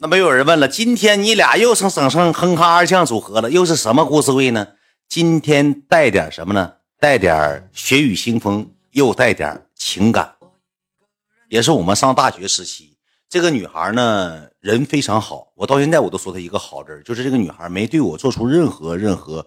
那么有人问了，今天你俩又成省省哼哈二将组合了，又是什么故事会呢？今天带点什么呢？带点血雨腥风，又带点情感。也是我们上大学时期，这个女孩呢人非常好，我到现在我都说她一个好字，就是这个女孩没对我做出任何任何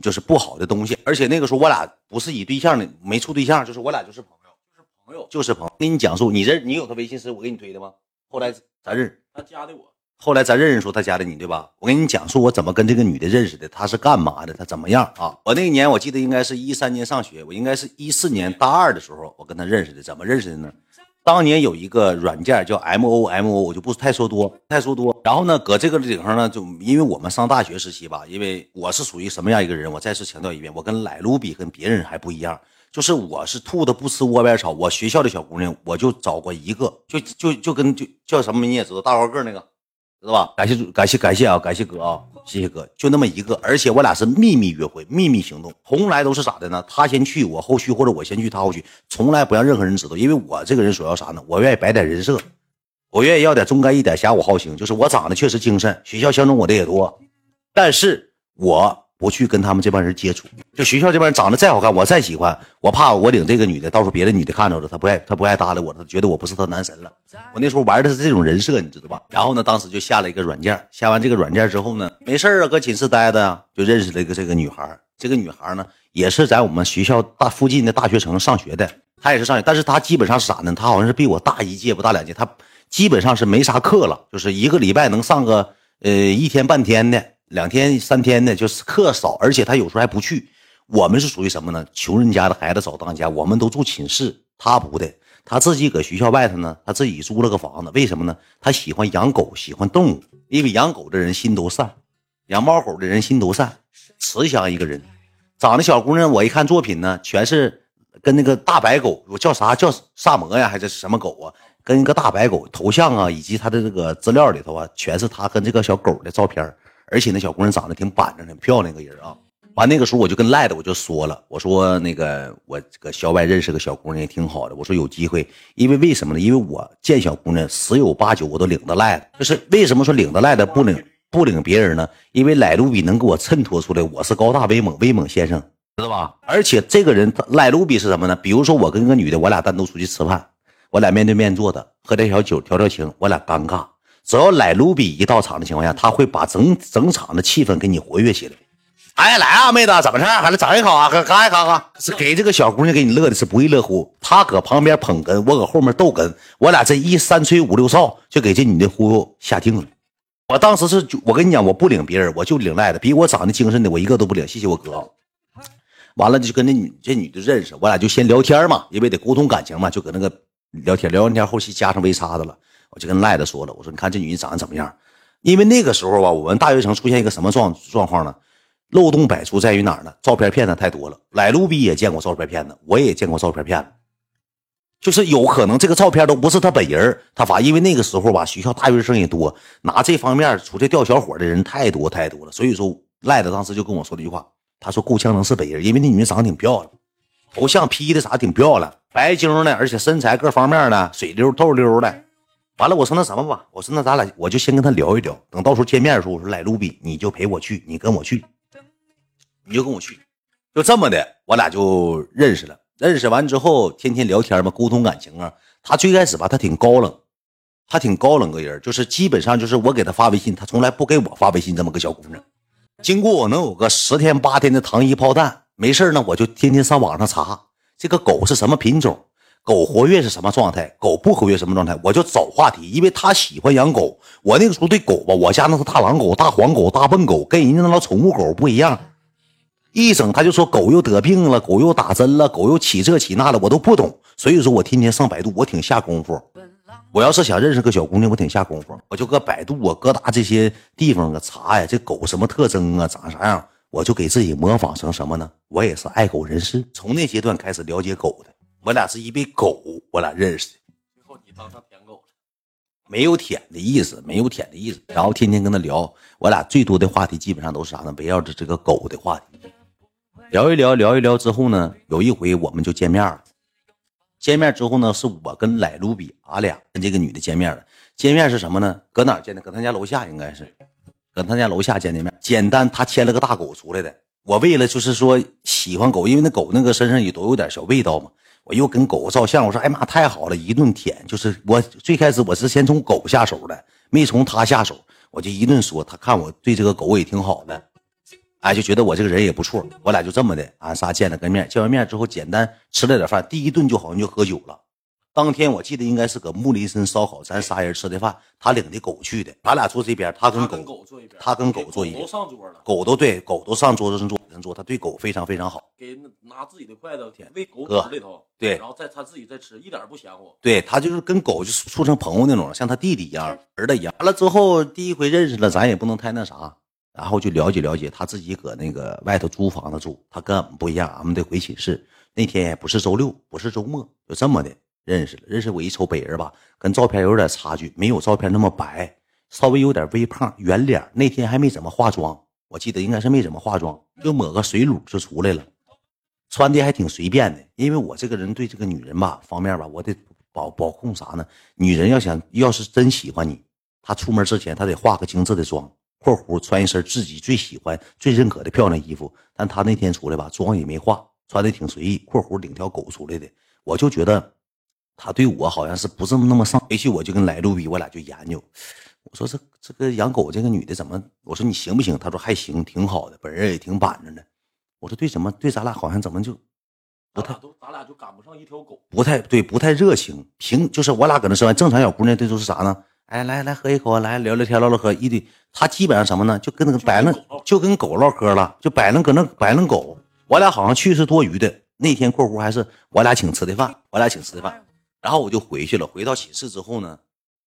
就是不好的东西，而且那个时候我俩不是以对象的，没处对象，就是我俩就是朋友，就是朋友，就是朋友。给你讲述，你这你有她微信是我给你推的吗？后来咱认识。他加的我，后来咱认识时候，他加的你对吧？我跟你讲述我怎么跟这个女的认识的，她是干嘛的，她怎么样啊？我那一年我记得应该是一三年上学，我应该是一四年大二的时候，我跟她认识的。怎么认识的呢？当年有一个软件叫 M O M O，我就不太说多，太说多。然后呢，搁这个顶上呢，就因为我们上大学时期吧，因为我是属于什么样一个人？我再次强调一遍，我跟莱卢比跟别人还不一样，就是我是兔子不吃窝边草。我学校的小姑娘，我就找过一个，就就就跟就叫什么你也知道，大高个那个。知道吧？感谢感谢感谢啊！感谢哥啊！谢谢哥，就那么一个，而且我俩是秘密约会、秘密行动，从来都是咋的呢？他先去，我后续，或者我先去，他后续，从来不让任何人知道。因为我这个人主要啥呢？我愿意摆点人设，我愿意要点忠肝义胆、侠武好行，就是我长得确实精神，学校相中我的也多，但是我。不去跟他们这帮人接触，就学校这帮人长得再好看，我再喜欢，我怕我领这个女的，到时候别的女的看着了，她不爱，她不爱搭理我，她觉得我不是她男神了。我那时候玩的是这种人设，你知道吧？然后呢，当时就下了一个软件，下完这个软件之后呢，没事啊，搁寝室待着，就认识了一个这个女孩。这个女孩呢，也是在我们学校大附近的大学城上学的，她也是上学，但是她基本上是啥呢？她好像是比我大一届不大两届，她基本上是没啥课了，就是一个礼拜能上个呃一天半天的。两天三天的，就是课少，而且他有时候还不去。我们是属于什么呢？穷人家的孩子早当家，我们都住寝室，他不的，他自己搁学校外头呢，他自己租了个房子。为什么呢？他喜欢养狗，喜欢动物，因为养狗的人心都善，养猫狗的人心都善，慈祥一个人。长得小姑娘，我一看作品呢，全是跟那个大白狗，我叫啥叫萨摩呀，还是什么狗啊？跟一个大白狗头像啊，以及他的这个资料里头啊，全是他跟这个小狗的照片。而且那小姑娘长得挺板正、挺漂亮个人啊。完那个时候我就跟赖的我就说了，我说那个我搁校外认识个小姑娘也挺好的。我说有机会，因为为什么呢？因为我见小姑娘十有八九我都领着赖的。就是为什么说领着赖的不领不领别人呢？因为赖卢比能给我衬托出来我是高大威猛威猛先生，知道吧？而且这个人赖卢比是什么呢？比如说我跟个女的，我俩单独出去吃饭，我俩面对面坐的，喝点小酒调调情，我俩尴尬。只要来卢比一到场的情况下，他会把整整场的气氛给你活跃起来。哎，来啊，妹子，怎么事还是整一口啊？干一口啊！是给这个小姑娘给你乐的是不亦乐乎。他搁旁边捧哏，我搁后面逗哏，我俩这一三吹五六哨，就给这女的忽悠下定了。我当时是，我跟你讲，我不领别人，我就领赖的，比我长得精神的，我一个都不领。谢谢我哥。完了就跟那女这女的认识，我俩就先聊天嘛，因为得沟通感情嘛，就搁那个聊天，聊完天后期加上微叉子了。我就跟赖子说了，我说你看这女人长得怎么样？因为那个时候吧，我们大学城出现一个什么状状况呢？漏洞百出在于哪儿呢？照片骗子太多了。来路比也见过照片骗子，我也见过照片骗子，就是有可能这个照片都不是他本人，他发。因为那个时候吧，学校大学生也多，拿这方面出去钓小伙的人太多太多了。所以说，赖子当时就跟我说了一句话，他说够呛能是本人，因为那女人长得挺漂亮，头像 P 的啥挺漂亮，白净的，而且身材各方面的水溜透溜的。完了，我说那什么吧，我说那咱俩我就先跟他聊一聊，等到时候见面的时候，我说来卢比，你就陪我去，你跟我去，你就跟我去，就这么的，我俩就认识了。认识完之后，天天聊天嘛，沟通感情啊。他最开始吧，他挺高冷，他挺高冷个人，就是基本上就是我给他发微信，他从来不给我发微信。这么个小姑娘，经过我能有个十天八天的糖衣炮弹，没事呢，我就天天上网上查这个狗是什么品种。狗活跃是什么状态？狗不活跃什么状态？我就找话题，因为他喜欢养狗。我那个时候对狗吧，我家那是大狼狗、大黄狗、大笨狗，跟人家那老宠物狗不一样。一整他就说狗又得病了，狗又打针了，狗又起这起那的，我都不懂。所以说我天天上百度，我挺下功夫。我要是想认识个小姑娘，我挺下功夫，我就搁百度啊、各大这些地方啊查呀，这狗什么特征啊，长啥样，我就给自己模仿成什么呢？我也是爱狗人士，从那阶段开始了解狗的。我俩是因为狗，我俩认识的。最后你当上舔狗了，没有舔的意思，没有舔的意思。然后天天跟他聊，我俩最多的话题基本上都是啥呢？围绕着这个狗的话题，聊一聊，聊一聊之后呢，有一回我们就见面了。见面之后呢，是我跟莱卢比，俺俩跟这个女的见面了。见面是什么呢？搁哪见的？搁他家楼下应该是，搁他家楼下见的面。简单，他牵了个大狗出来的。我为了就是说喜欢狗，因为那狗那个身上也都有点小味道嘛。我又跟狗照相，我说哎妈太好了，一顿舔。就是我最开始我是先从狗下手的，没从他下手，我就一顿说。他看我对这个狗也挺好的。哎，就觉得我这个人也不错，我俩就这么的，俺仨见了个面，见完面之后简单吃了点饭，第一顿就好像就喝酒了。当天我记得应该是搁木林森烧烤，咱仨人吃的饭，他领的狗去的，咱俩坐这边，他跟狗坐一边，他跟狗坐一边，都上桌了，狗都对，狗都上桌子上坐上桌，他对狗非常非常好，给拿自己的筷子喂狗嘴里头，对，然后再他自己再吃，一点不嫌乎，对他就是跟狗就处成朋友那种，像他弟弟一样，儿子一样。完了之后第一回认识了，咱也不能太那啥。然后就了解了解，他自己搁那个外头租房子住，他跟俺们不一样，俺们得回寝室。那天也不是周六，不是周末，就这么的认识了。认识我一瞅北人吧，跟照片有点差距，没有照片那么白，稍微有点微胖，圆脸。那天还没怎么化妆，我记得应该是没怎么化妆，就抹个水乳就出来了。穿的还挺随便的，因为我这个人对这个女人吧方面吧，我得保保控啥呢？女人要想要是真喜欢你，她出门之前她得化个精致的妆。括弧穿一身自己最喜欢、最认可的漂亮衣服，但她那天出来吧，妆也没化，穿的挺随意。括弧领条狗出来的，我就觉得他对我好像是不这么那么上。回去我就跟来路比，我俩就研究。我说这这个养狗这个女的怎么？我说你行不行？她说还行，挺好的，本人也挺板正的。我说对，怎么对咱俩好像怎么就不太都咱俩就赶不上一条狗，不太对，不太热情。平就是我俩搁那吃饭，正常小姑娘这都是啥呢？哎，来来喝一口，来聊聊天，唠唠嗑。一堆，她基本上什么呢？就跟那个摆弄，就跟狗唠嗑了，就摆弄搁那摆弄狗。我俩好像去是多余的。那天括弧还是我俩请吃的饭，我俩请吃的饭。然后我就回去了。回到寝室之后呢，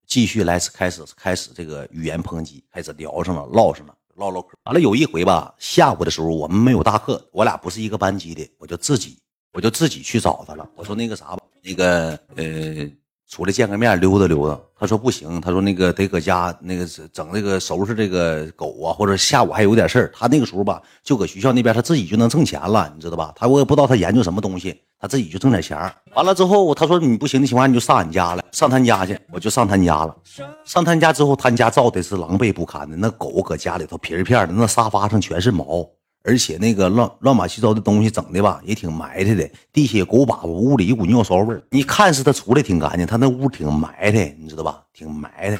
继续来开始开始这个语言抨击，开始聊上了，唠上了，唠唠嗑。完了有一回吧，下午的时候我们没有大课，我俩不是一个班级的，我就自己我就自己去找他了。我说那个啥吧，那个呃。出来见个面，溜达溜达。他说不行，他说那个得搁家那个整那个收拾这个狗啊，或者下午还有点事儿。他那个时候吧，就搁学校那边，他自己就能挣钱了，你知道吧？他我也不知道他研究什么东西，他自己就挣点钱。完了之后，他说你不行的情况下，你就上俺家了，上他家去。我就上他家了。上他家之后，他家造的是狼狈不堪的，那狗搁家里头皮儿片的，那沙发上全是毛。而且那个乱乱七八糟的东西整的吧，也挺埋汰的。地下狗粑粑，屋里一股尿骚味儿。你看似他出来挺干净，他那屋挺埋汰，你知道吧？挺埋汰。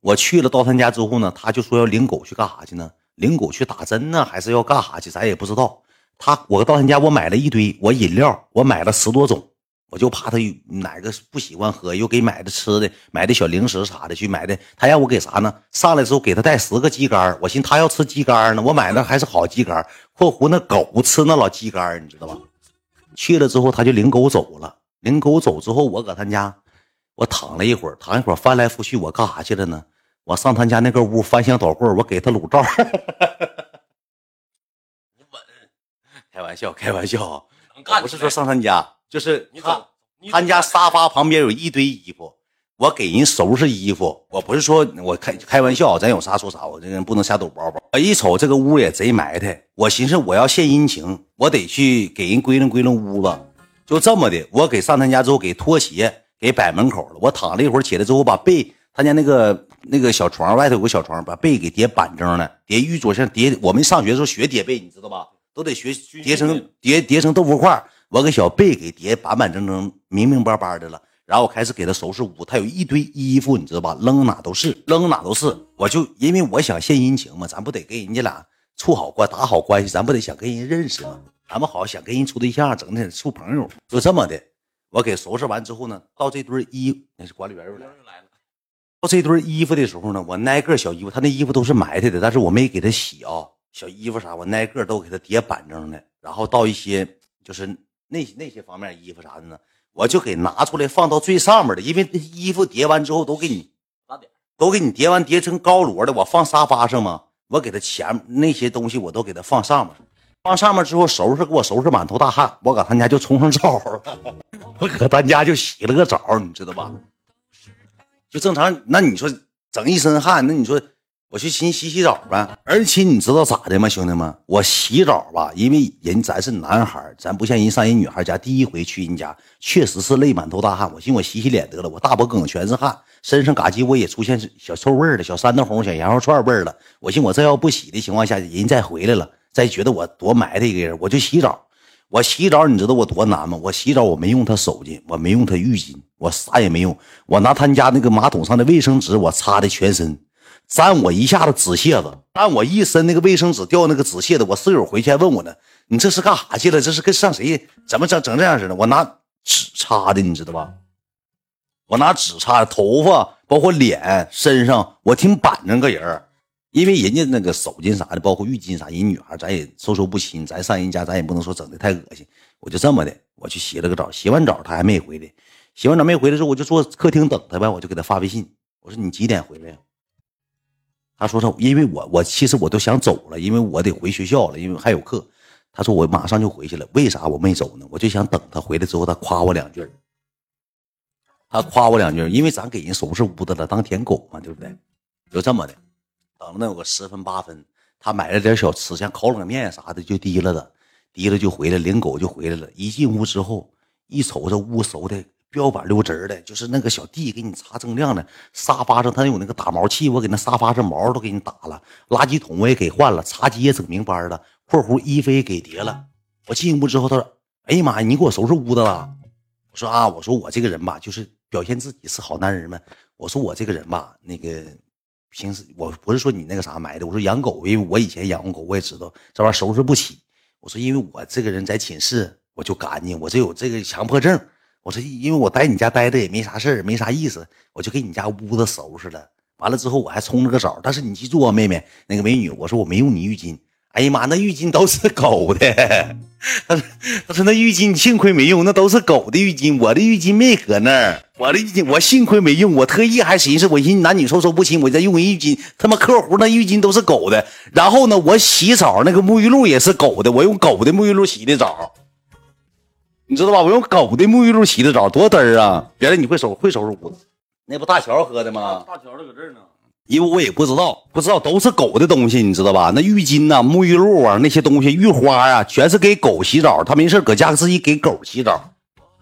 我去了到他家之后呢，他就说要领狗去干啥去呢？领狗去打针呢，还是要干啥去？咱也不知道。他我到他家，我买了一堆，我饮料我买了十多种。我就怕他哪个不喜欢喝，又给买的吃的，买的小零食啥的去买的。他让我给啥呢？上来之后给他带十个鸡肝我寻他要吃鸡肝呢，我买的还是好鸡肝括弧那狗吃那老鸡肝你知道吧？去了之后他就领狗走了。领狗走之后，我搁他家，我躺了一会儿，躺一会儿翻来覆去，我干啥去了呢？我上他家那个屋翻箱倒柜我给他卤照。开玩笑，开玩笑。不是说上他家。就是他，他家沙发旁边有一堆衣服，我给人收拾衣服。我不是说我开开玩笑，咱有啥说啥。我这人不能瞎抖包包。我一瞅这个屋也贼埋汰，我寻思我要献殷勤，我得去给人归拢归拢屋子。就这么的，我给上他家之后，给拖鞋给摆门口了。我躺了一会儿，起来之后把被，他家那个那个小床外头有个小床，把被给叠板正了，叠玉桌上叠。我们上学的时候学叠被，你知道吧？都得学叠成叠叠成豆腐块。我给小贝给叠板板正正、明明白白的了，然后我开始给他收拾屋。他有一堆衣服，你知道吧？扔哪都是，扔哪都是。我就因为我想献殷勤嘛，咱不得跟人家俩处好关、打好关系，咱不得想跟人认识吗？咱们好想跟人处对象，整的处朋友，就这么的。我给收拾完之后呢，到这堆衣，那是管理员又来了。到这堆衣服的时候呢，我挨个小衣服，他那衣服都是埋汰的，但是我没给他洗啊。小衣服啥，我挨个都给他叠板正的，然后到一些就是。那那些方面衣服啥的呢，我就给拿出来放到最上面的，因为衣服叠完之后都给你都给你叠完叠成高摞的，我放沙发上嘛。我给他前那些东西我都给他放上面，放上面之后收拾给我收拾满头大汗，我搁他家就冲上澡了，我搁他家就洗了个澡，你知道吧？就正常，那你说整一身汗，那你说。我去寻洗洗澡呗。而且你知道咋的吗，兄弟们？我洗澡吧，因为人咱是男孩，咱不像人上人女孩家，第一回去人家，确实是累满头大汗。我寻我洗洗脸得了，我大脖梗全是汗，身上嘎叽我也出现小臭味儿了，小三道红、小羊肉串味儿了。我寻我这要不洗的情况下，人再回来了，再觉得我多埋汰一个人，我就洗澡。我洗澡，你知道我多难吗？我洗澡我没用他手巾，我没用他浴巾，我啥也没用，我拿他家那个马桶上的卫生纸，我擦的全身，沾我一下子纸屑子，沾我一身那个卫生纸掉那个纸屑子。我室友回去还问我呢，你这是干啥去了？这是跟上谁？怎么整整这样似的？我拿纸擦的，你知道吧？我拿纸擦头发，包括脸、身上，我挺板正个人。因为人家那个手巾啥的，包括浴巾啥，人女孩咱也授受不亲，咱上人家咱也不能说整的太恶心。我就这么的，我去洗了个澡，洗完澡他还没回来，洗完澡没回来之后，我就坐客厅等他呗，我就给他发微信，我说你几点回来呀？他说他因为我我其实我都想走了，因为我得回学校了，因为还有课。他说我马上就回去了，为啥我没走呢？我就想等他回来之后，他夸我两句他夸我两句因为咱给人收拾屋子了，当舔狗嘛，对不对？就这么的。等了能有个十分八分，他买了点小吃，像烤冷面啥的，就提了的，提了就回来，领狗就回来了。一进屋之后，一瞅这屋收的标板溜直的，就是那个小地给你擦锃亮的，沙发上他有那个打毛器，我给那沙发上毛都给你打了，垃圾桶我也给换了，茶几也整明白了，括弧衣服也给叠了。我进屋之后，他说：“哎呀妈呀，你给我收拾屋子了？”我说：“啊，我说我这个人吧，就是表现自己是好男人嘛。我说我这个人吧，那个。”平时我不是说你那个啥买的，我说养狗，因为我以前养过狗，我也知道这玩意儿收拾不起。我说因为我这个人在寝室我就干净，我这有这个强迫症。我说因为我在你家待着也没啥事儿，没啥意思，我就给你家屋子收拾了。完了之后我还冲了个澡，但是你记住啊，妹妹，那个美女，我说我没用你浴巾。哎呀妈，那浴巾都是狗的。他说：“他说那浴巾幸亏没用，那都是狗的浴巾，我的浴巾没搁那儿。我的浴巾我幸亏没用，我特意还寻思，我寻思男女授受不亲，我再用个浴巾。他妈客户那浴巾都是狗的。然后呢，我洗澡那个沐浴露也是狗的，我用狗的沐浴露洗的澡，你知道吧？我用狗的沐浴露洗的澡，多嘚儿啊！原来你会收会收拾屋子，那不大乔喝的吗？大乔的搁这儿呢。”因为我也不知道，不知道都是狗的东西，你知道吧？那浴巾呐、沐浴露啊，那些东西、浴花啊，全是给狗洗澡。他没事搁家自己给狗洗澡。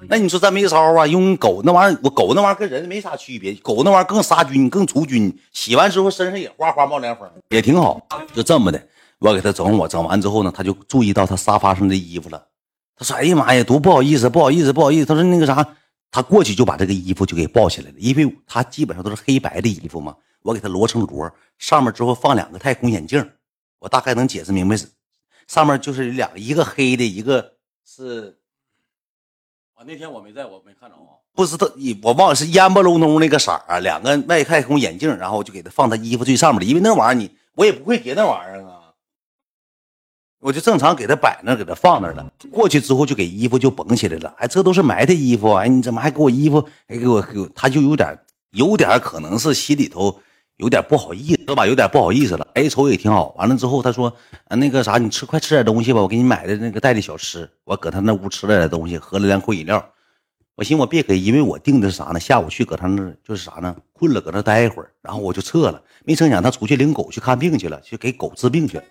那你说咱没招啊？用狗那玩意儿，我狗那玩意儿跟人没啥区别，狗那玩意儿更杀菌、更除菌，洗完之后身上也哗哗冒凉风，也挺好。就这么的，我给他整我整完之后呢，他就注意到他沙发上的衣服了。他说：“哎呀妈呀，多不好意思，不好意思，不好意思。”他说：“那个啥，他过去就把这个衣服就给抱起来了，因为他基本上都是黑白的衣服嘛。”我给他摞成摞，上面之后放两个太空眼镜，我大概能解释明白是，上面就是两个，一个黑的，一个是，啊，那天我没在，我没看着啊，不知道，我忘了是烟不隆咚那个色儿啊，两个外太空眼镜，然后我就给他放他衣服最上面的，因为那玩意儿你我也不会叠那玩意儿啊，我就正常给他摆那，给他放那了。过去之后就给衣服就绷起来了，哎，这都是埋汰衣服，哎，你怎么还给我衣服？还给我，给我他就有点。有点可能是心里头有点不好意思吧，有点不好意思了。哎，瞅也挺好。完了之后，他说：“啊，那个啥，你吃快吃点东西吧，我给你买的那个带的小吃。”我搁他那屋吃了点东西，喝了两口饮料。我寻我别给，因为我定的是啥呢？下午去搁他那就是啥呢？困了，搁那待一会儿，然后我就撤了。没成想他出去领狗去看病去了，去给狗治病去了。